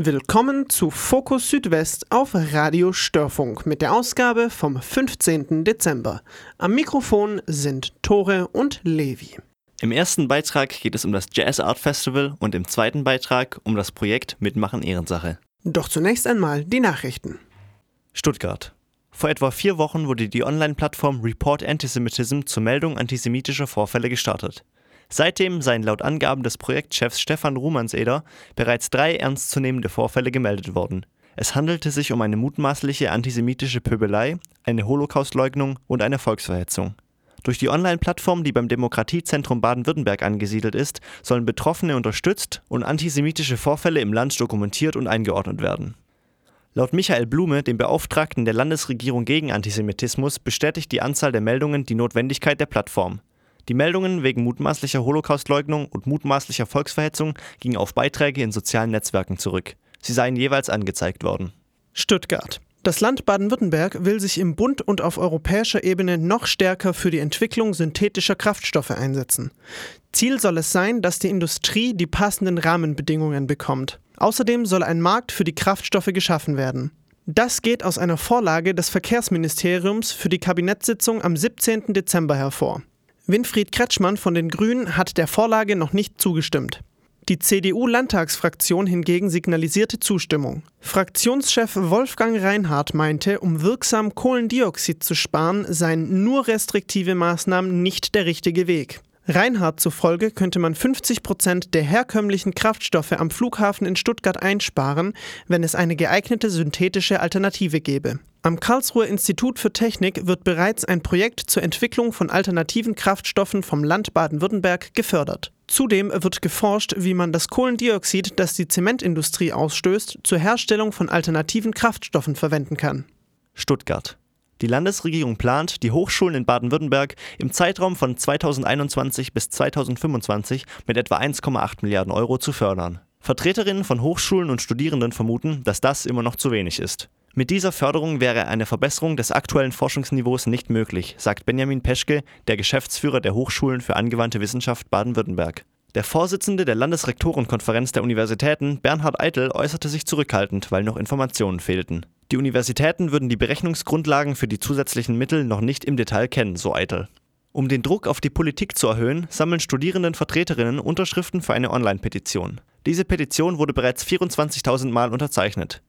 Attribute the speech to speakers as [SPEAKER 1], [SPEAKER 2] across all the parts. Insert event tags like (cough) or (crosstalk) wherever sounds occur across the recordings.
[SPEAKER 1] Willkommen zu Fokus Südwest auf Radio Störfunk mit der Ausgabe vom 15. Dezember. Am Mikrofon sind Tore und Levi.
[SPEAKER 2] Im ersten Beitrag geht es um das Jazz Art Festival und im zweiten Beitrag um das Projekt Mitmachen Ehrensache.
[SPEAKER 1] Doch zunächst einmal die Nachrichten.
[SPEAKER 2] Stuttgart. Vor etwa vier Wochen wurde die Online-Plattform Report Antisemitism zur Meldung antisemitischer Vorfälle gestartet. Seitdem seien laut Angaben des Projektchefs Stefan Rumanseder bereits drei ernstzunehmende Vorfälle gemeldet worden. Es handelte sich um eine mutmaßliche antisemitische Pöbelei, eine Holocaustleugnung und eine Volksverhetzung. Durch die Online-Plattform, die beim Demokratiezentrum Baden-Württemberg angesiedelt ist, sollen Betroffene unterstützt und antisemitische Vorfälle im Land dokumentiert und eingeordnet werden. Laut Michael Blume, dem Beauftragten der Landesregierung gegen Antisemitismus, bestätigt die Anzahl der Meldungen die Notwendigkeit der Plattform. Die Meldungen wegen mutmaßlicher Holocaustleugnung und mutmaßlicher Volksverhetzung gingen auf Beiträge in sozialen Netzwerken zurück. Sie seien jeweils angezeigt worden.
[SPEAKER 1] Stuttgart. Das Land Baden-Württemberg will sich im Bund und auf europäischer Ebene noch stärker für die Entwicklung synthetischer Kraftstoffe einsetzen. Ziel soll es sein, dass die Industrie die passenden Rahmenbedingungen bekommt. Außerdem soll ein Markt für die Kraftstoffe geschaffen werden. Das geht aus einer Vorlage des Verkehrsministeriums für die Kabinettssitzung am 17. Dezember hervor. Winfried Kretschmann von den Grünen hat der Vorlage noch nicht zugestimmt. Die CDU-Landtagsfraktion hingegen signalisierte Zustimmung. Fraktionschef Wolfgang Reinhardt meinte, um wirksam Kohlendioxid zu sparen, seien nur restriktive Maßnahmen nicht der richtige Weg. Reinhardt zufolge könnte man 50 Prozent der herkömmlichen Kraftstoffe am Flughafen in Stuttgart einsparen, wenn es eine geeignete synthetische Alternative gäbe. Am Karlsruher Institut für Technik wird bereits ein Projekt zur Entwicklung von alternativen Kraftstoffen vom Land Baden-Württemberg gefördert. Zudem wird geforscht, wie man das Kohlendioxid, das die Zementindustrie ausstößt, zur Herstellung von alternativen Kraftstoffen verwenden kann.
[SPEAKER 2] Stuttgart. Die Landesregierung plant, die Hochschulen in Baden-Württemberg im Zeitraum von 2021 bis 2025 mit etwa 1,8 Milliarden Euro zu fördern. Vertreterinnen von Hochschulen und Studierenden vermuten, dass das immer noch zu wenig ist. Mit dieser Förderung wäre eine Verbesserung des aktuellen Forschungsniveaus nicht möglich, sagt Benjamin Peschke, der Geschäftsführer der Hochschulen für angewandte Wissenschaft Baden-Württemberg. Der Vorsitzende der Landesrektorenkonferenz der Universitäten, Bernhard Eitel, äußerte sich zurückhaltend, weil noch Informationen fehlten. Die Universitäten würden die Berechnungsgrundlagen für die zusätzlichen Mittel noch nicht im Detail kennen, so Eitel. Um den Druck auf die Politik zu erhöhen, sammeln Studierendenvertreterinnen Unterschriften für eine Online-Petition. Diese Petition wurde bereits 24.000 Mal unterzeichnet.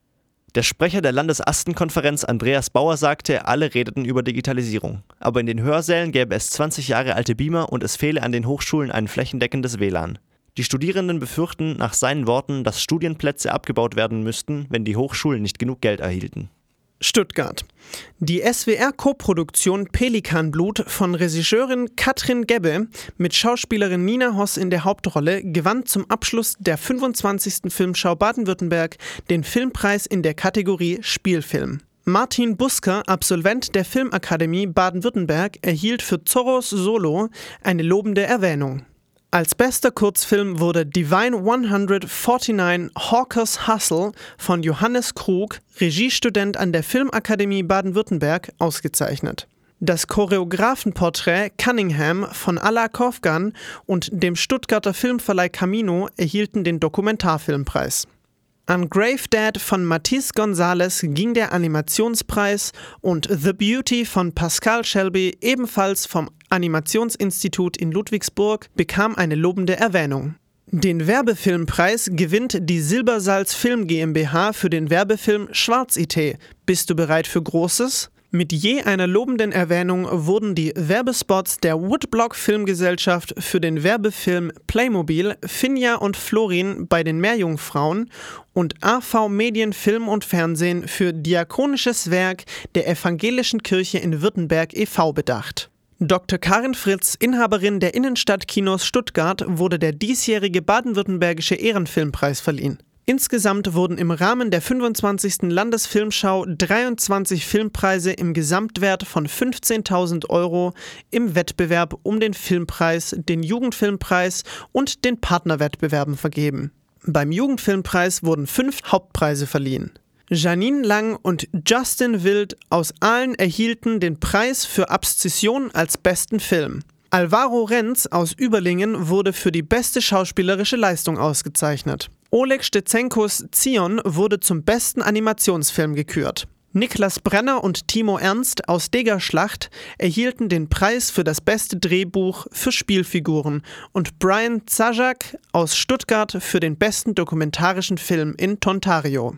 [SPEAKER 2] Der Sprecher der Landesastenkonferenz Andreas Bauer sagte, alle redeten über Digitalisierung. Aber in den Hörsälen gäbe es 20 Jahre alte Beamer und es fehle an den Hochschulen ein flächendeckendes WLAN. Die Studierenden befürchten nach seinen Worten, dass Studienplätze abgebaut werden müssten, wenn die Hochschulen nicht genug Geld erhielten.
[SPEAKER 1] Stuttgart. Die SWR-Koproduktion Pelikanblut von Regisseurin Katrin Gebbe mit Schauspielerin Nina Hoss in der Hauptrolle gewann zum Abschluss der 25. Filmschau Baden-Württemberg den Filmpreis in der Kategorie Spielfilm. Martin Busker, Absolvent der Filmakademie Baden-Württemberg, erhielt für Zorros Solo eine lobende Erwähnung. Als bester Kurzfilm wurde Divine 149 Hawkers Hustle von Johannes Krug, Regiestudent an der Filmakademie Baden-Württemberg, ausgezeichnet. Das Choreografenporträt Cunningham von Ala Kofgan und dem Stuttgarter Filmverleih Camino erhielten den Dokumentarfilmpreis. An Grave Dad von Matisse Gonzalez ging der Animationspreis und The Beauty von Pascal Shelby, ebenfalls vom Animationsinstitut in Ludwigsburg, bekam eine lobende Erwähnung. Den Werbefilmpreis gewinnt die Silbersalz Film GmbH für den Werbefilm Schwarz-IT. Bist du bereit für Großes? Mit je einer lobenden Erwähnung wurden die Werbespots der Woodblock Filmgesellschaft für den Werbefilm Playmobil, Finja und Florin bei den Meerjungfrauen und AV Medien Film und Fernsehen für Diakonisches Werk der Evangelischen Kirche in Württemberg e.V. bedacht. Dr. Karin Fritz, Inhaberin der Innenstadtkinos Stuttgart, wurde der diesjährige baden-württembergische Ehrenfilmpreis verliehen. Insgesamt wurden im Rahmen der 25. Landesfilmschau 23 Filmpreise im Gesamtwert von 15.000 Euro im Wettbewerb um den Filmpreis, den Jugendfilmpreis und den Partnerwettbewerben vergeben. Beim Jugendfilmpreis wurden fünf Hauptpreise verliehen. Janine Lang und Justin Wild aus Aalen erhielten den Preis für Abszession als besten Film. Alvaro Renz aus Überlingen wurde für die beste schauspielerische Leistung ausgezeichnet. Oleg Stetzenkos Zion wurde zum besten Animationsfilm gekürt. Niklas Brenner und Timo Ernst aus Degerschlacht erhielten den Preis für das beste Drehbuch für Spielfiguren und Brian Zajak aus Stuttgart für den besten dokumentarischen Film in Tontario.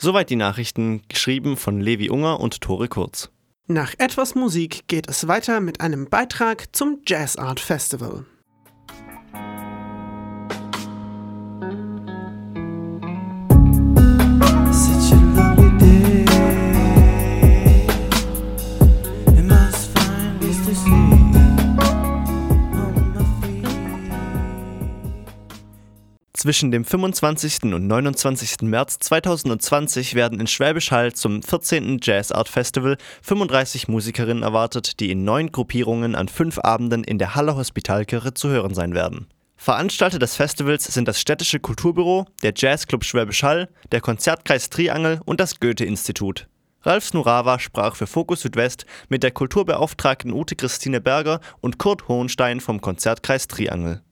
[SPEAKER 2] Soweit die Nachrichten, geschrieben von Levi Unger und Tore Kurz.
[SPEAKER 1] Nach etwas Musik geht es weiter mit einem Beitrag zum Jazz Art Festival.
[SPEAKER 2] Zwischen dem 25. und 29. März 2020 werden in Schwäbisch Hall zum 14. Jazz Art Festival 35 Musikerinnen erwartet, die in neun Gruppierungen an fünf Abenden in der Haller Hospitalkirche zu hören sein werden. Veranstalter des Festivals sind das Städtische Kulturbüro, der Jazzclub Schwäbisch Hall, der Konzertkreis Triangel und das Goethe-Institut. Ralf Snurawa sprach für Fokus Südwest mit der Kulturbeauftragten Ute Christine Berger und Kurt Hohenstein vom Konzertkreis Triangel.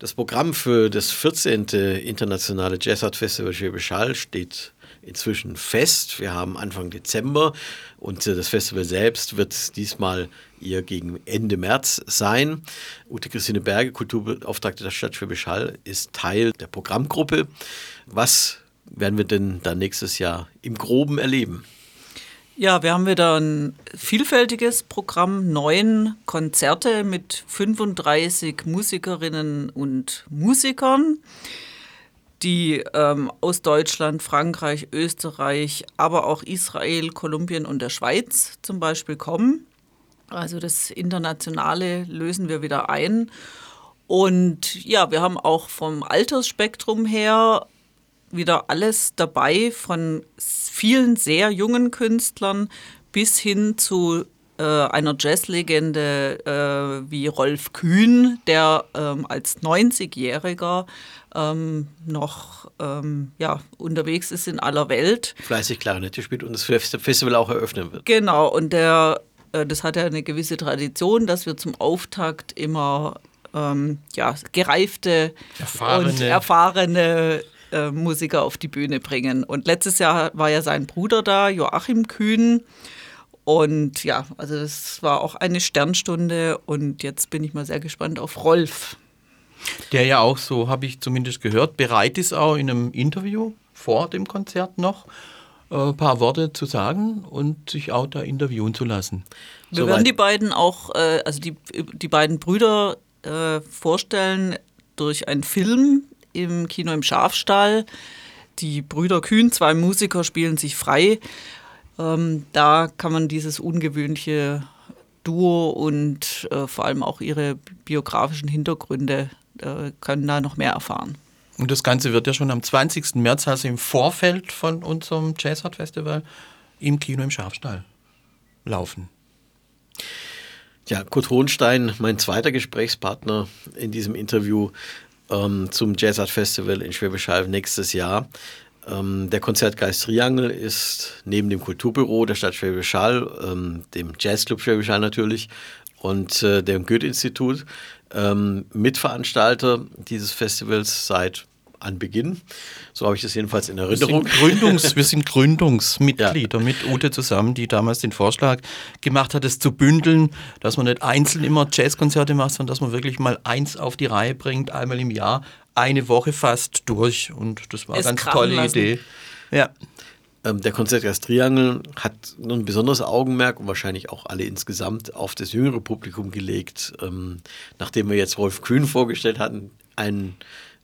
[SPEAKER 3] Das Programm für das 14. Internationale Jazz Art Festival Schwäbisch Hall steht inzwischen fest. Wir haben Anfang Dezember und das Festival selbst wird diesmal ihr gegen Ende März sein. Ute Christine Berge, Kulturbeauftragte der Stadt Schwäbisch Hall, ist Teil der Programmgruppe. Was werden wir denn dann nächstes Jahr im Groben erleben?
[SPEAKER 4] Ja, wir haben wieder ein vielfältiges Programm, neun Konzerte mit 35 Musikerinnen und Musikern, die ähm, aus Deutschland, Frankreich, Österreich, aber auch Israel, Kolumbien und der Schweiz zum Beispiel kommen. Also das Internationale lösen wir wieder ein. Und ja, wir haben auch vom Altersspektrum her wieder alles dabei, von vielen sehr jungen Künstlern bis hin zu äh, einer Jazzlegende äh, wie Rolf Kühn, der ähm, als 90-Jähriger ähm, noch ähm, ja, unterwegs ist in aller Welt.
[SPEAKER 3] Fleißig Klarinette spielt und das Festival auch eröffnen wird.
[SPEAKER 4] Genau, und der, äh, das hat ja eine gewisse Tradition, dass wir zum Auftakt immer ähm, ja, gereifte
[SPEAKER 5] erfahrene.
[SPEAKER 4] und erfahrene äh, Musiker auf die Bühne bringen. Und letztes Jahr war ja sein Bruder da, Joachim Kühn. Und ja, also das war auch eine Sternstunde und jetzt bin ich mal sehr gespannt auf Rolf.
[SPEAKER 5] Der ja auch, so habe ich zumindest gehört, bereit ist auch in einem Interview vor dem Konzert noch ein äh, paar Worte zu sagen und sich auch da interviewen zu lassen.
[SPEAKER 4] Wir Soweit. werden die beiden auch, äh, also die, die beiden Brüder vorstellen durch einen Film, im Kino im Schafstall. Die Brüder Kühn, zwei Musiker, spielen sich frei. Ähm, da kann man dieses ungewöhnliche Duo und äh, vor allem auch ihre biografischen Hintergründe äh, können da noch mehr erfahren.
[SPEAKER 5] Und das Ganze wird ja schon am 20. März, also im Vorfeld von unserem Jazz Art Festival, im Kino im Schafstall laufen.
[SPEAKER 3] Ja, Kurt Hohenstein, mein zweiter Gesprächspartner in diesem Interview, ähm, zum Jazz Art Festival in Schwäbisch Hall nächstes Jahr. Ähm, der Konzertgeist Triangel ist neben dem Kulturbüro der Stadt Schwäbisch Hall, ähm, dem Jazzclub Schwäbisch Hall natürlich und äh, dem Goethe-Institut ähm, Mitveranstalter dieses Festivals seit Anbeginn. So habe ich das jedenfalls in Erinnerung.
[SPEAKER 5] Wir sind, Gründungs, wir sind Gründungsmitglieder (laughs) ja. mit Ute zusammen, die damals den Vorschlag gemacht hat, es zu bündeln, dass man nicht einzeln immer Jazzkonzerte macht, sondern dass man wirklich mal eins auf die Reihe bringt, einmal im Jahr, eine Woche fast durch. Und das war eine ganz tolle lassen. Idee.
[SPEAKER 3] Ja. Ähm, der Konzertgast Triangel hat ein besonderes Augenmerk und wahrscheinlich auch alle insgesamt auf das jüngere Publikum gelegt. Ähm, nachdem wir jetzt Rolf Kühn vorgestellt hatten, ein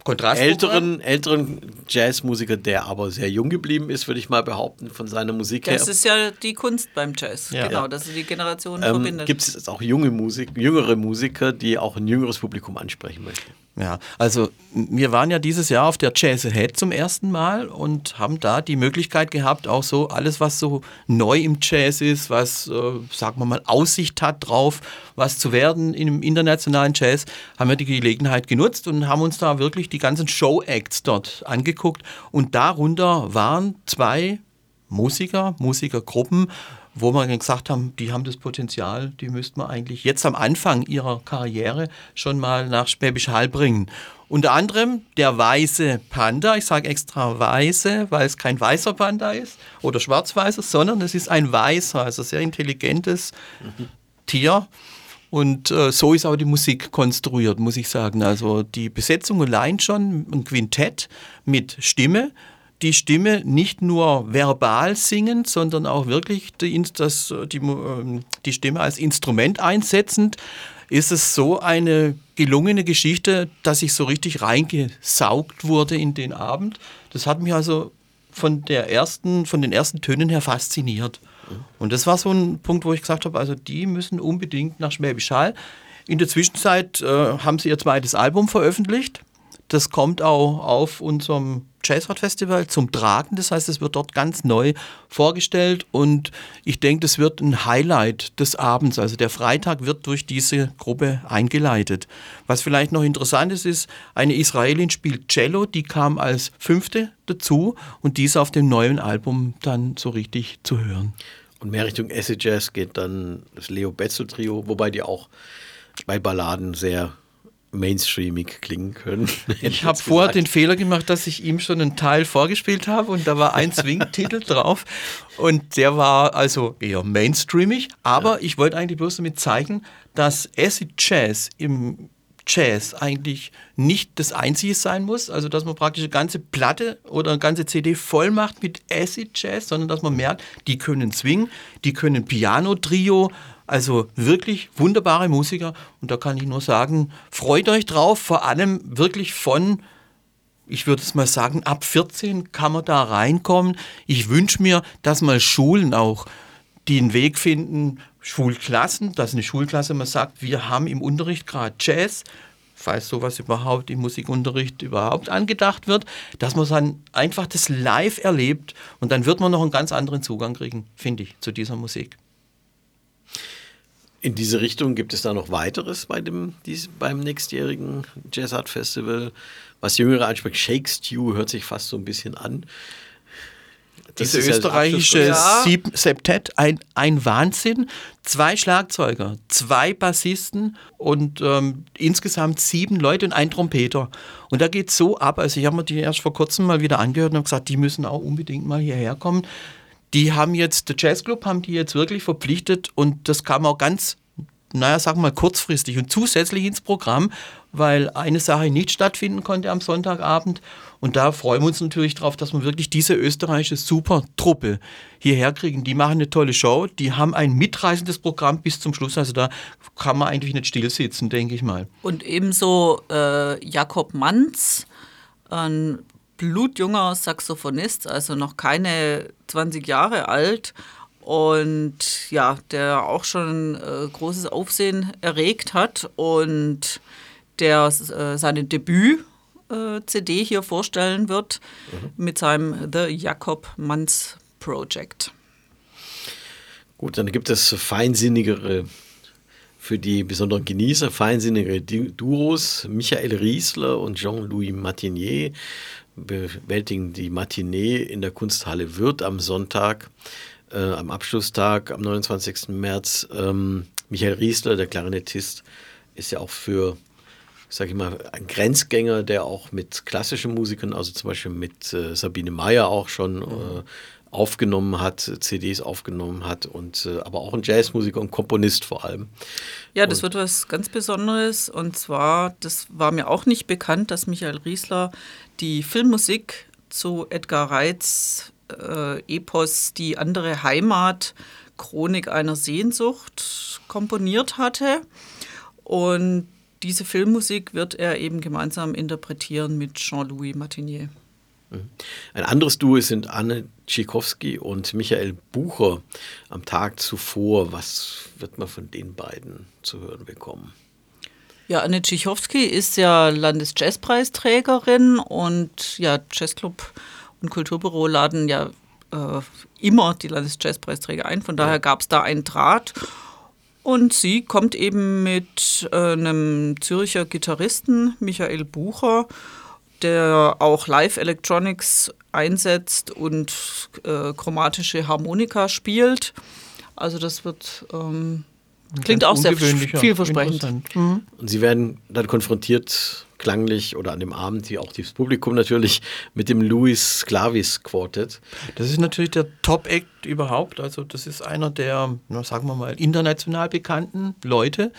[SPEAKER 3] älteren, älteren Jazzmusiker, der aber sehr jung geblieben ist, würde ich mal behaupten, von seiner Musik
[SPEAKER 4] das her. Das ist ja die Kunst beim Jazz, ja. genau, dass die Generationen ähm, verbindet.
[SPEAKER 3] Gibt es auch junge Musik, jüngere Musiker, die auch ein jüngeres Publikum ansprechen möchten?
[SPEAKER 5] Ja, also wir waren ja dieses Jahr auf der Jazz Ahead zum ersten Mal und haben da die Möglichkeit gehabt, auch so alles, was so neu im Jazz ist, was, äh, sagen wir mal, Aussicht hat drauf, was zu werden im internationalen Jazz, haben wir die Gelegenheit genutzt und haben uns da wirklich die ganzen Show-Acts dort angeguckt. Und darunter waren zwei Musiker, Musikergruppen, wo wir gesagt haben, die haben das Potenzial, die müsste man eigentlich jetzt am Anfang ihrer Karriere schon mal nach Schwäbisch Hall bringen. Unter anderem der weiße Panda, ich sage extra weiße, weil es kein weißer Panda ist oder schwarz-weißer, sondern es ist ein weißer, also sehr intelligentes mhm. Tier. Und äh, so ist auch die Musik konstruiert, muss ich sagen. Also die Besetzung allein schon, ein Quintett mit Stimme, die Stimme nicht nur verbal singend, sondern auch wirklich die, das, die, ähm, die Stimme als Instrument einsetzend, ist es so eine gelungene Geschichte, dass ich so richtig reingesaugt wurde in den Abend. Das hat mich also von, der ersten, von den ersten Tönen her fasziniert. Und das war so ein Punkt, wo ich gesagt habe, also die müssen unbedingt nach Schwäbisch Hall. In der Zwischenzeit äh, haben sie ihr zweites Album veröffentlicht. Das kommt auch auf unserem Jazzrad Festival zum Tragen. Das heißt, es wird dort ganz neu vorgestellt und ich denke, das wird ein Highlight des Abends. Also der Freitag wird durch diese Gruppe eingeleitet. Was vielleicht noch interessant ist, ist, eine Israelin spielt Cello, die kam als fünfte dazu und dies auf dem neuen Album dann so richtig zu hören.
[SPEAKER 3] Und mehr Richtung Acid Jazz geht dann das Leo Betzel Trio, wobei die auch bei Balladen sehr mainstreamig klingen können. (laughs)
[SPEAKER 5] Ich habe vorher den Fehler gemacht, dass ich ihm schon einen Teil vorgespielt habe und da war ein Swing-Titel drauf und der war also eher mainstreamig, aber ja. ich wollte eigentlich bloß damit zeigen, dass Acid Jazz im Jazz eigentlich nicht das Einzige sein muss, also dass man praktisch eine ganze Platte oder eine ganze CD voll macht mit Acid Jazz, sondern dass man merkt, die können Swing, die können Piano-Trio, also wirklich wunderbare Musiker und da kann ich nur sagen, freut euch drauf, vor allem wirklich von ich würde es mal sagen, ab 14 kann man da reinkommen. Ich wünsche mir, dass mal Schulen auch den Weg finden, Schulklassen, dass eine Schulklasse mal sagt, wir haben im Unterricht gerade Jazz, falls sowas überhaupt im Musikunterricht überhaupt angedacht wird, dass man dann einfach das live erlebt und dann wird man noch einen ganz anderen Zugang kriegen, finde ich, zu dieser Musik.
[SPEAKER 3] In diese Richtung gibt es da noch weiteres bei dem, dies, beim nächstjährigen Jazz Art Festival. Was jüngere anspricht, Shake Stew hört sich fast so ein bisschen an.
[SPEAKER 5] Das Diese österreichische ja. Septett, ein, ein Wahnsinn. Zwei Schlagzeuger, zwei Bassisten und ähm, insgesamt sieben Leute und ein Trompeter. Und da geht so ab. Also ich habe mir die erst vor kurzem mal wieder angehört und habe gesagt, die müssen auch unbedingt mal hierher kommen die haben jetzt, der Jazzclub haben die jetzt wirklich verpflichtet und das kam auch ganz, naja, sagen wir mal kurzfristig und zusätzlich ins Programm, weil eine Sache nicht stattfinden konnte am Sonntagabend. Und da freuen wir uns natürlich drauf, dass wir wirklich diese österreichische Supertruppe hierher kriegen. Die machen eine tolle Show, die haben ein mitreißendes Programm bis zum Schluss. Also da kann man eigentlich nicht still sitzen, denke ich mal.
[SPEAKER 4] Und ebenso äh, Jakob Manz, ein blutjunger Saxophonist, also noch keine 20 Jahre alt. Und ja, der auch schon äh, großes Aufsehen erregt hat und der äh, seine Debüt-CD äh, hier vorstellen wird mhm. mit seinem The Jakob Manns Project.
[SPEAKER 3] Gut, dann gibt es feinsinnigere für die besonderen Genießer, feinsinnige Duos. Michael Riesler und Jean-Louis Martinier bewältigen die Matinee in der Kunsthalle Würth am Sonntag, äh, am Abschlusstag, am 29. März. Ähm, Michael Riesler, der Klarinettist, ist ja auch für, sag ich mal, ein Grenzgänger, der auch mit klassischen Musikern, also zum Beispiel mit äh, Sabine Meyer auch schon äh, aufgenommen hat, CDs aufgenommen hat und äh, aber auch ein Jazzmusiker und Komponist vor allem.
[SPEAKER 4] Ja, das und wird was ganz Besonderes und zwar, das war mir auch nicht bekannt, dass Michael Riesler die Filmmusik zu Edgar Reitz äh, Epos Die andere Heimat, Chronik einer Sehnsucht komponiert hatte. Und diese Filmmusik wird er eben gemeinsam interpretieren mit Jean-Louis Martinier.
[SPEAKER 3] Mhm. Ein anderes Duo sind Anne Tschikowski und Michael Bucher am Tag zuvor. Was wird man von den beiden zu hören bekommen?
[SPEAKER 4] Ja, Anne Tschichowski ist ja Landesjazzpreisträgerin und ja, Jazzclub und Kulturbüro laden ja äh, immer die Landesjazzpreisträger ein. Von daher gab es da einen Draht. Und sie kommt eben mit äh, einem Zürcher Gitarristen, Michael Bucher, der auch Live Electronics einsetzt und äh, chromatische Harmonika spielt. Also das wird ähm, klingt auch sehr vielversprechend.
[SPEAKER 3] Mhm. Und Sie werden dann konfrontiert klanglich oder an dem Abend, wie auch das Publikum natürlich, mit dem Louis Clavis Quartet.
[SPEAKER 5] Das ist natürlich der Top-Act überhaupt. Also das ist einer der, na, sagen wir mal, international bekannten Leute,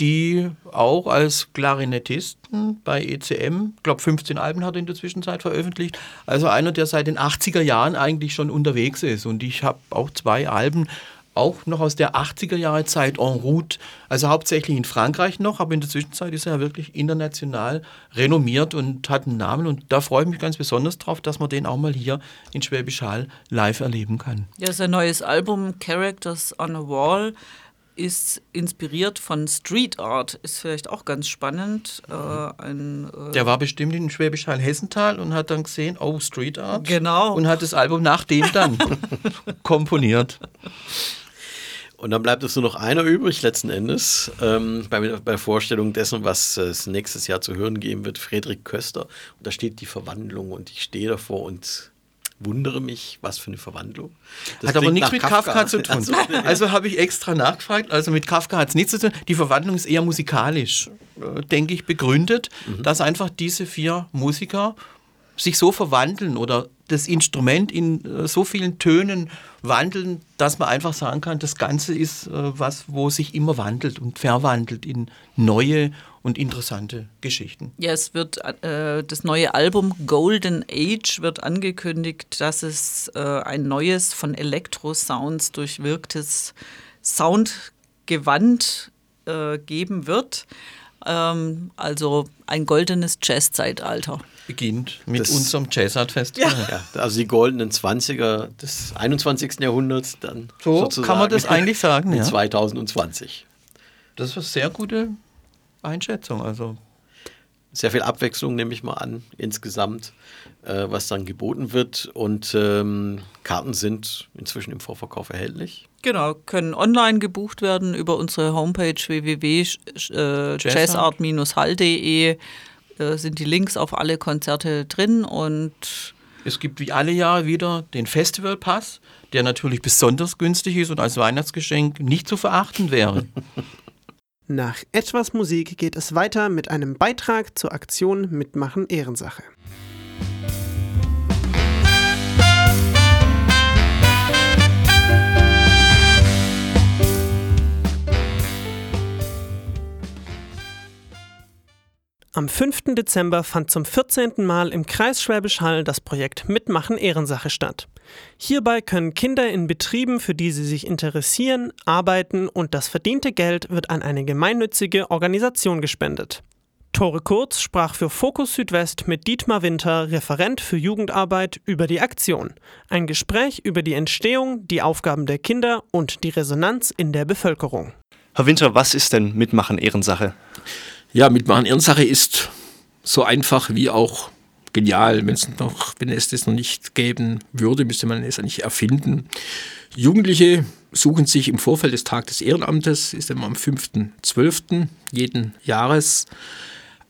[SPEAKER 5] die auch als Klarinettisten bei ECM, ich glaube 15 Alben hat er in der Zwischenzeit veröffentlicht, also einer, der seit den 80er Jahren eigentlich schon unterwegs ist. Und ich habe auch zwei Alben auch noch aus der 80er Jahre Zeit en route, also hauptsächlich in Frankreich noch, aber in der Zwischenzeit ist er ja wirklich international renommiert und hat einen Namen und da freue ich mich ganz besonders drauf, dass man den auch mal hier in Schwäbisch Hall live erleben kann.
[SPEAKER 4] Ja, sein neues Album Characters on a Wall ist inspiriert von Street Art, ist vielleicht auch ganz spannend. Äh, ein,
[SPEAKER 5] äh Der war bestimmt in Schwäbisch Hall Hessental und hat dann gesehen, oh, Street Art.
[SPEAKER 4] Genau.
[SPEAKER 5] Und hat das Album nach dem dann (laughs) komponiert.
[SPEAKER 3] Und dann bleibt es nur noch einer übrig, letzten Endes, ähm, bei, bei der Vorstellung dessen, was es nächstes Jahr zu hören geben wird, Friedrich Köster. Und da steht die Verwandlung und ich stehe davor und wundere mich, was für eine Verwandlung.
[SPEAKER 5] Das hat aber nichts mit Kafka, Kafka, zu tun. (laughs) Also habe ich extra nachgefragt. Also mit Kafka hat es nichts zu tun. Die Verwandlung ist eher musikalisch, äh, denke ich, begründet, mhm. dass einfach diese vier Musiker sich so verwandeln oder das Instrument in äh, so vielen Tönen wandeln, dass man einfach sagen kann, das Ganze ist äh, was, wo sich immer wandelt und verwandelt in neue und interessante Geschichten.
[SPEAKER 4] Ja, es wird äh, das neue Album Golden Age wird angekündigt, dass es äh, ein neues von Elektro-Sounds durchwirktes Soundgewand äh, geben wird. Ähm, also ein goldenes Jazz-Zeitalter.
[SPEAKER 5] Beginnt mit das, unserem Jazzart-Festival.
[SPEAKER 3] Ja. ja. also die goldenen 20er des 21. Jahrhunderts dann
[SPEAKER 5] so sozusagen. kann man das eigentlich sagen. (laughs)
[SPEAKER 3] Ja. 2020.
[SPEAKER 5] Das ist eine sehr gute Einschätzung. Also
[SPEAKER 3] sehr viel Abwechslung, nehme ich mal an, insgesamt, äh, was dann geboten wird. Und ähm, Karten sind inzwischen im Vorverkauf erhältlich.
[SPEAKER 4] Genau, können online gebucht werden über unsere Homepage www.jazzart-hall.de. Äh, sind die Links auf alle Konzerte drin und
[SPEAKER 5] es gibt wie alle Jahre wieder den Festivalpass, der natürlich besonders günstig ist und als Weihnachtsgeschenk nicht zu verachten wäre. (laughs)
[SPEAKER 1] Nach etwas Musik geht es weiter mit einem Beitrag zur Aktion Mitmachen Ehrensache. Am 5. Dezember fand zum 14. Mal im Kreis Schwäbisch Hall das Projekt Mitmachen Ehrensache statt. Hierbei können Kinder in Betrieben, für die sie sich interessieren, arbeiten und das verdiente Geld wird an eine gemeinnützige Organisation gespendet. Tore Kurz sprach für Fokus Südwest mit Dietmar Winter, Referent für Jugendarbeit, über die Aktion. Ein Gespräch über die Entstehung, die Aufgaben der Kinder und die Resonanz in der Bevölkerung.
[SPEAKER 2] Herr Winter, was ist denn Mitmachen Ehrensache?
[SPEAKER 6] Ja, mitmachen Ehrensache ist so einfach wie auch genial. Wenn es noch, wenn es das noch nicht geben würde, müsste man es eigentlich erfinden. Jugendliche suchen sich im Vorfeld des Tages des Ehrenamtes, ist immer am 5.12. jeden Jahres,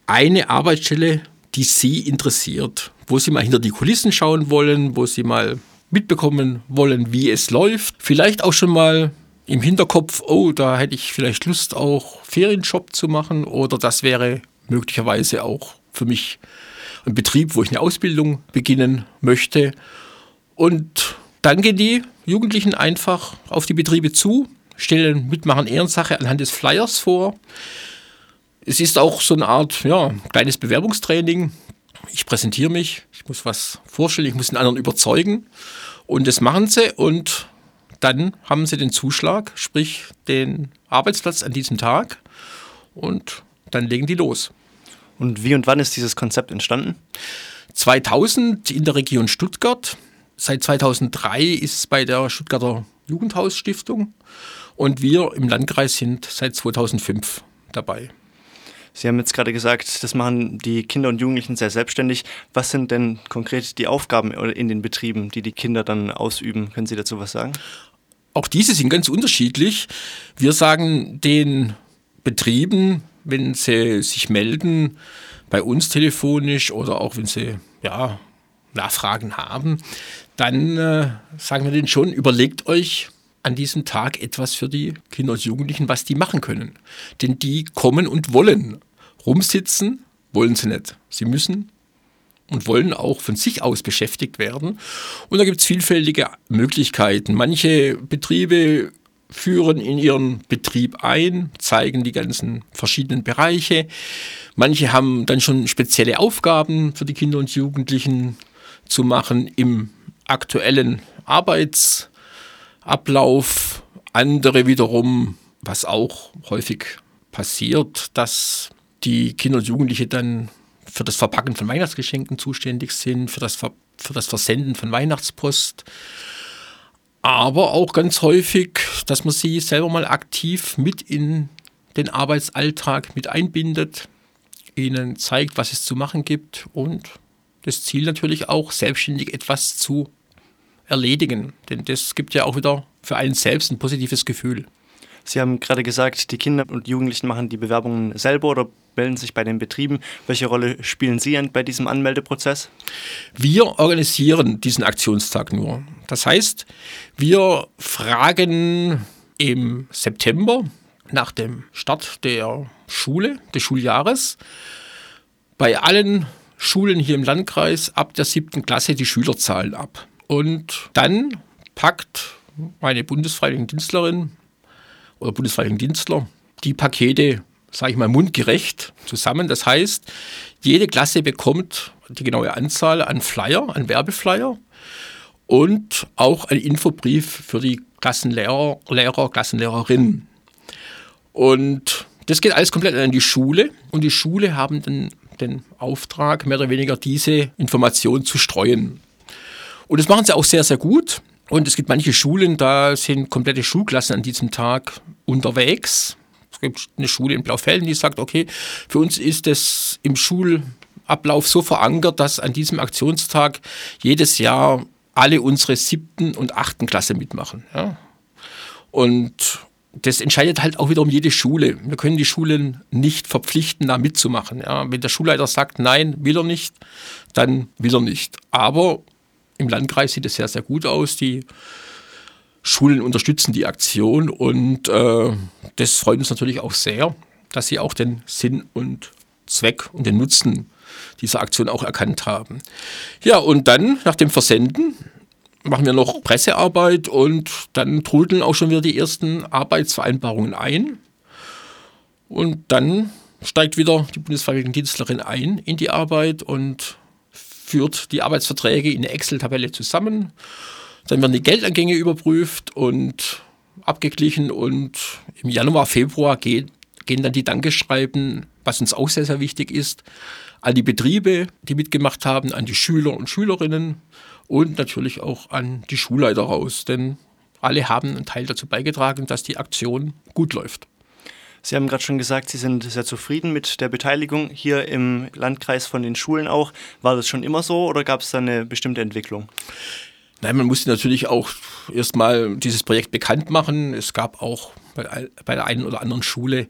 [SPEAKER 6] eine Arbeitsstelle, die sie interessiert, wo sie mal hinter die Kulissen schauen wollen, wo sie mal mitbekommen wollen, wie es läuft. Vielleicht auch schon mal im Hinterkopf, oh, da hätte ich vielleicht Lust, auch Ferienjob zu machen oder das wäre möglicherweise auch für mich ein Betrieb, wo ich eine Ausbildung beginnen möchte. Und dann gehen die Jugendlichen einfach auf die Betriebe zu, stellen Mitmachen Ehrensache anhand des Flyers vor. Es ist auch so eine Art ja, kleines Bewerbungstraining. Ich präsentiere mich, ich muss was vorstellen, ich muss den anderen überzeugen. Und das machen sie und dann haben sie den Zuschlag, sprich den Arbeitsplatz an diesem Tag und dann legen die los.
[SPEAKER 2] Und wie und wann ist dieses Konzept entstanden?
[SPEAKER 6] 2000 in der Region Stuttgart. Seit 2003 ist es bei der Stuttgarter Jugendhausstiftung und wir im Landkreis sind seit 2005 dabei.
[SPEAKER 2] Sie haben jetzt gerade gesagt, das machen die Kinder und Jugendlichen sehr selbstständig. Was sind denn konkret die Aufgaben in den Betrieben, die die Kinder dann ausüben? Können Sie dazu was sagen?
[SPEAKER 6] Auch diese sind ganz unterschiedlich. Wir sagen den Betrieben, wenn sie sich melden, bei uns telefonisch oder auch wenn sie ja, Nachfragen haben, dann äh, sagen wir denen schon, überlegt euch, an diesem Tag etwas für die Kinder und Jugendlichen, was die machen können. Denn die kommen und wollen. Rumsitzen wollen sie nicht. Sie müssen und wollen auch von sich aus beschäftigt werden. Und da gibt es vielfältige Möglichkeiten. Manche Betriebe führen in ihren Betrieb ein, zeigen die ganzen verschiedenen Bereiche. Manche haben dann schon spezielle Aufgaben für die Kinder und Jugendlichen zu machen im aktuellen Arbeitsablauf. Andere wiederum, was auch häufig passiert, dass die Kinder und Jugendliche dann für das Verpacken von Weihnachtsgeschenken zuständig sind, für das, für das Versenden von Weihnachtspost. Aber auch ganz häufig, dass man sie selber mal aktiv mit in den Arbeitsalltag mit einbindet, ihnen zeigt, was es zu machen gibt und das Ziel natürlich auch, selbstständig etwas zu erledigen. Denn das gibt ja auch wieder für einen selbst ein positives Gefühl.
[SPEAKER 2] Sie haben gerade gesagt, die Kinder und Jugendlichen machen die Bewerbungen selber oder melden sich bei den Betrieben. Welche Rolle spielen Sie bei diesem Anmeldeprozess?
[SPEAKER 6] Wir organisieren diesen Aktionstag nur. Das heißt, wir fragen im September nach dem Start der Schule, des Schuljahres, bei allen Schulen hier im Landkreis ab der siebten Klasse die Schülerzahlen ab. Und dann packt meine Bundesfreiwilligendienstlerin oder Bundesfreiwilligendienstler die Pakete sage ich mal, mundgerecht zusammen. Das heißt, jede Klasse bekommt die genaue Anzahl an Flyer, an Werbeflyer und auch ein Infobrief für die Klassenlehrer, Lehrer, Klassenlehrerinnen. Und das geht alles komplett an die Schule und die Schule haben dann den Auftrag, mehr oder weniger diese Information zu streuen. Und das machen sie auch sehr, sehr gut. Und es gibt manche Schulen, da sind komplette Schulklassen an diesem Tag unterwegs gibt eine Schule in Blaufelden, die sagt, okay, für uns ist es im Schulablauf so verankert, dass an diesem Aktionstag jedes Jahr alle unsere siebten und achten Klasse mitmachen. Ja. Und das entscheidet halt auch wiederum jede Schule. Wir können die Schulen nicht verpflichten, da mitzumachen. Ja. Wenn der Schulleiter sagt, nein, will er nicht, dann will er nicht. Aber im Landkreis sieht es sehr, sehr gut aus. Die Schulen unterstützen die Aktion und äh, das freut uns natürlich auch sehr, dass sie auch den Sinn und Zweck und den Nutzen dieser Aktion auch erkannt haben. Ja, und dann nach dem Versenden machen wir noch Pressearbeit und dann trudeln auch schon wieder die ersten Arbeitsvereinbarungen ein. Und dann steigt wieder die Bundesfreiwilligendienstlerin ein in die Arbeit und führt die Arbeitsverträge in eine Excel-Tabelle zusammen dann werden die Geldangänge überprüft und abgeglichen und im Januar, Februar geht, gehen dann die Dankeschreiben, was uns auch sehr, sehr wichtig ist, an die Betriebe, die mitgemacht haben, an die Schüler und Schülerinnen und natürlich auch an die Schulleiter raus, denn alle haben einen Teil dazu beigetragen, dass die Aktion gut läuft.
[SPEAKER 2] Sie haben gerade schon gesagt, Sie sind sehr zufrieden mit der Beteiligung hier im Landkreis von den Schulen auch. War das schon immer so oder gab es da eine bestimmte Entwicklung?
[SPEAKER 6] Nein, man musste natürlich auch erstmal dieses Projekt bekannt machen. Es gab auch bei, bei der einen oder anderen Schule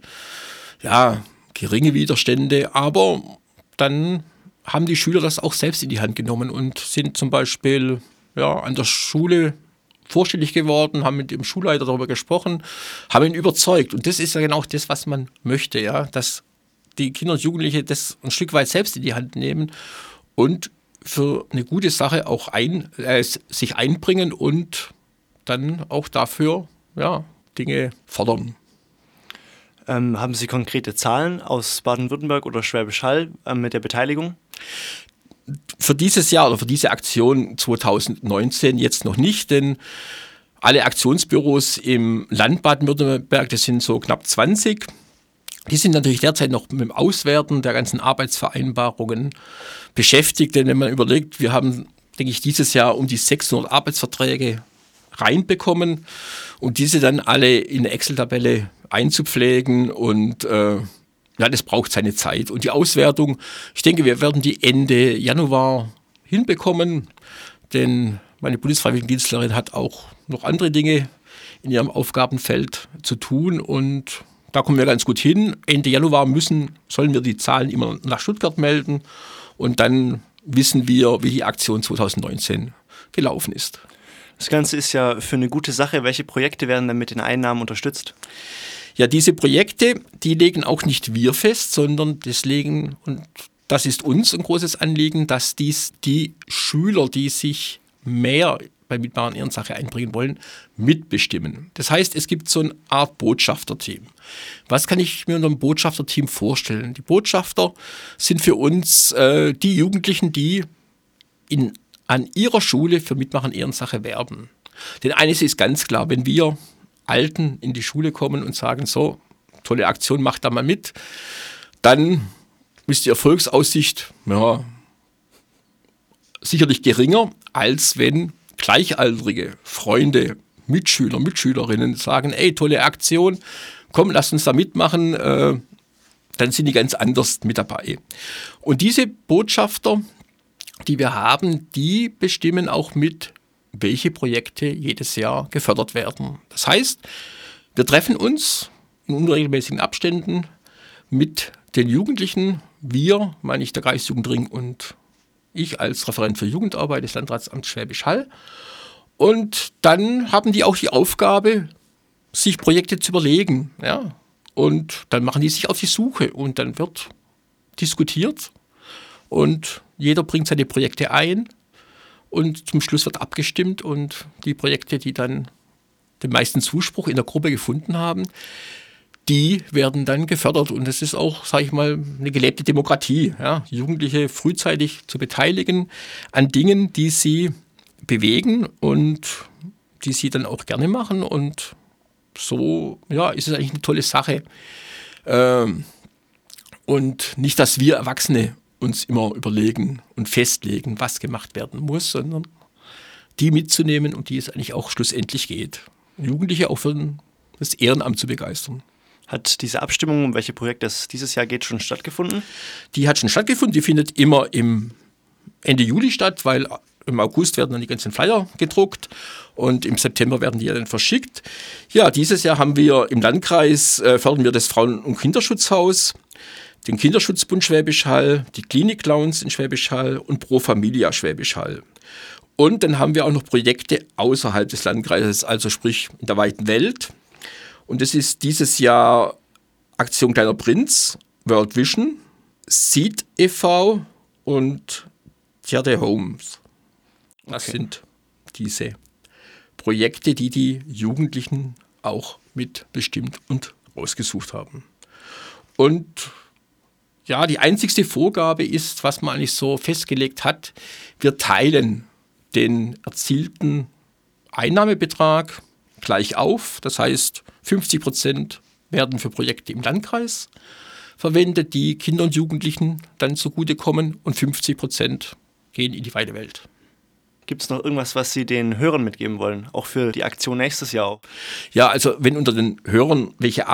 [SPEAKER 6] ja geringe Widerstände, aber dann haben die Schüler das auch selbst in die Hand genommen und sind zum Beispiel ja, an der Schule vorstellig geworden, haben mit dem Schulleiter darüber gesprochen, haben ihn überzeugt. Und das ist ja genau das, was man möchte, ja, dass die Kinder und Jugendliche das ein Stück weit selbst in die Hand nehmen und für eine gute Sache auch ein, äh, sich einbringen und dann auch dafür ja, Dinge fordern.
[SPEAKER 2] Ähm, haben Sie konkrete Zahlen aus Baden-Württemberg oder Schwäbisch Hall äh, mit der Beteiligung?
[SPEAKER 6] Für dieses Jahr oder für diese Aktion 2019 jetzt noch nicht, denn alle Aktionsbüros im Land Baden-Württemberg, das sind so knapp 20, die sind natürlich derzeit noch mit dem Auswerten der ganzen Arbeitsvereinbarungen beschäftigt. Denn wenn man überlegt, wir haben, denke ich, dieses Jahr um die 600 Arbeitsverträge reinbekommen und diese dann alle in eine Excel-Tabelle einzupflegen und äh, ja, das braucht seine Zeit. Und die Auswertung, ich denke, wir werden die Ende Januar hinbekommen, denn meine Bundesfreiwilligendienstlerin hat auch noch andere Dinge in ihrem Aufgabenfeld zu tun und da kommen wir ganz gut hin. Ende Januar müssen, sollen wir die Zahlen immer nach Stuttgart melden und dann wissen wir, wie die Aktion 2019 gelaufen ist.
[SPEAKER 2] Das Ganze ist ja für eine gute Sache. Welche Projekte werden dann mit den Einnahmen unterstützt?
[SPEAKER 6] Ja, diese Projekte, die legen auch nicht wir fest, sondern das legen, und das ist uns ein großes Anliegen, dass dies die Schüler, die sich mehr bei Mitmachen Ehrensache einbringen wollen, mitbestimmen. Das heißt, es gibt so eine Art Botschafterteam. Was kann ich mir unter einem Botschafterteam vorstellen? Die Botschafter sind für uns äh, die Jugendlichen, die in, an ihrer Schule für Mitmachen Ehrensache werben. Denn eines ist ganz klar, wenn wir Alten in die Schule kommen und sagen, so, tolle Aktion, macht da mal mit, dann ist die Erfolgsaussicht ja, sicherlich geringer, als wenn gleichaltrige Freunde, Mitschüler, Mitschülerinnen sagen, ey, tolle Aktion, komm, lass uns da mitmachen, äh, dann sind die ganz anders mit dabei. Und diese Botschafter, die wir haben, die bestimmen auch mit, welche Projekte jedes Jahr gefördert werden. Das heißt, wir treffen uns in unregelmäßigen Abständen mit den Jugendlichen, wir, meine ich, der Kreisjugendring und ich als Referent für Jugendarbeit des Landratsamts Schwäbisch Hall. Und dann haben die auch die Aufgabe, sich Projekte zu überlegen. Ja? Und dann machen die sich auf die Suche und dann wird diskutiert und jeder bringt seine Projekte ein und zum Schluss wird abgestimmt und die Projekte, die dann den meisten Zuspruch in der Gruppe gefunden haben, die werden dann gefördert. Und das ist auch, sage ich mal, eine gelebte Demokratie. Ja? Jugendliche frühzeitig zu beteiligen an Dingen, die sie bewegen und die sie dann auch gerne machen. Und so ja, ist es eigentlich eine tolle Sache. Ähm, und nicht, dass wir Erwachsene uns immer überlegen und festlegen, was gemacht werden muss, sondern die mitzunehmen, um die es eigentlich auch schlussendlich geht. Jugendliche auch für das Ehrenamt zu begeistern.
[SPEAKER 2] Hat diese Abstimmung, um welche Projekte es dieses Jahr geht, schon stattgefunden?
[SPEAKER 6] Die hat schon stattgefunden. Die findet immer im Ende Juli statt, weil im August werden dann die ganzen Flyer gedruckt und im September werden die dann verschickt. Ja, dieses Jahr haben wir im Landkreis, äh, fördern wir das Frauen- und Kinderschutzhaus, den Kinderschutzbund Schwäbisch Hall, die Klinik Clowns in Schwäbisch Hall und Pro Familia Schwäbisch Hall. Und dann haben wir auch noch Projekte außerhalb des Landkreises, also sprich in der weiten Welt. Und das ist dieses Jahr Aktion Kleiner Prinz, World Vision, Seed e.V. und Tierde Homes. Das okay. sind diese Projekte, die die Jugendlichen auch mitbestimmt und ausgesucht haben. Und ja, die einzigste Vorgabe ist, was man eigentlich so festgelegt hat, wir teilen den erzielten Einnahmebetrag gleich auf. Das heißt, 50 Prozent werden für Projekte im Landkreis verwendet, die Kinder und Jugendlichen dann zugutekommen und 50 Prozent gehen in die weite Welt.
[SPEAKER 2] Gibt es noch irgendwas, was Sie den Hörern mitgeben wollen, auch für die Aktion nächstes Jahr?
[SPEAKER 6] Ja, also wenn unter den Hörern welche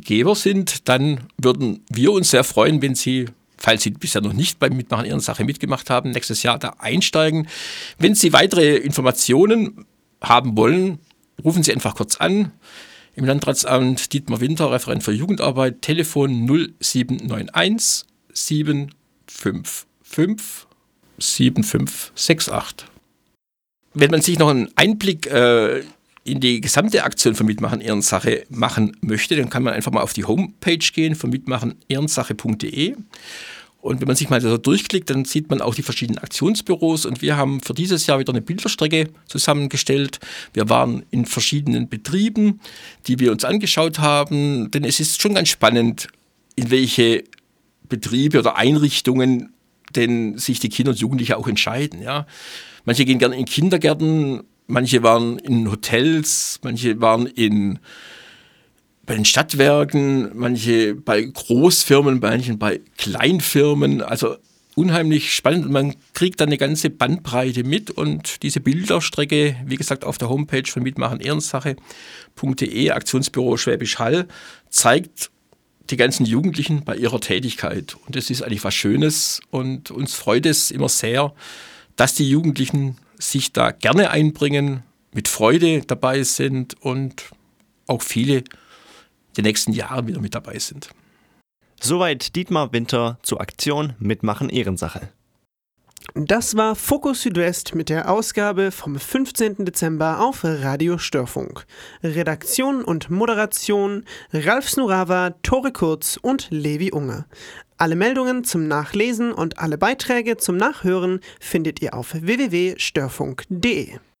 [SPEAKER 6] Arbeitgeber sind, dann würden wir uns sehr freuen, wenn Sie falls Sie bisher noch nicht beim Mitmachen Ihrer Sache mitgemacht haben, nächstes Jahr da einsteigen. Wenn Sie weitere Informationen haben wollen, rufen Sie einfach kurz an. Im Landratsamt Dietmar Winter, Referent für Jugendarbeit, Telefon 0791 755 7568. Wenn man sich noch einen Einblick äh, in die gesamte Aktion von Mitmachen Ehrensache machen möchte, dann kann man einfach mal auf die Homepage gehen von mitmachenehrensache.de und wenn man sich mal so durchklickt, dann sieht man auch die verschiedenen Aktionsbüros. Und wir haben für dieses Jahr wieder eine Bilderstrecke zusammengestellt. Wir waren in verschiedenen Betrieben, die wir uns angeschaut haben. Denn es ist schon ganz spannend, in welche Betriebe oder Einrichtungen denn sich die Kinder und Jugendliche auch entscheiden. Ja. Manche gehen gerne in Kindergärten, manche waren in Hotels, manche waren in bei den Stadtwerken, manche bei Großfirmen, manche bei Kleinfirmen. Also unheimlich spannend man kriegt dann eine ganze Bandbreite mit und diese Bilderstrecke, wie gesagt, auf der Homepage von mitmachenehrensache.de, Aktionsbüro Schwäbisch Hall, zeigt die ganzen Jugendlichen bei ihrer Tätigkeit. Und das ist eigentlich was Schönes und uns freut es immer sehr, dass die Jugendlichen sich da gerne einbringen, mit Freude dabei sind und auch viele die nächsten Jahre wieder mit dabei sind.
[SPEAKER 2] Soweit Dietmar Winter zur Aktion Mitmachen Ehrensache.
[SPEAKER 1] Das war Fokus Südwest mit der Ausgabe vom 15. Dezember auf Radio Störfunk. Redaktion und Moderation Ralf Snurava, Tore Kurz und Levi Unger. Alle Meldungen zum Nachlesen und alle Beiträge zum Nachhören findet ihr auf www.störfunk.de.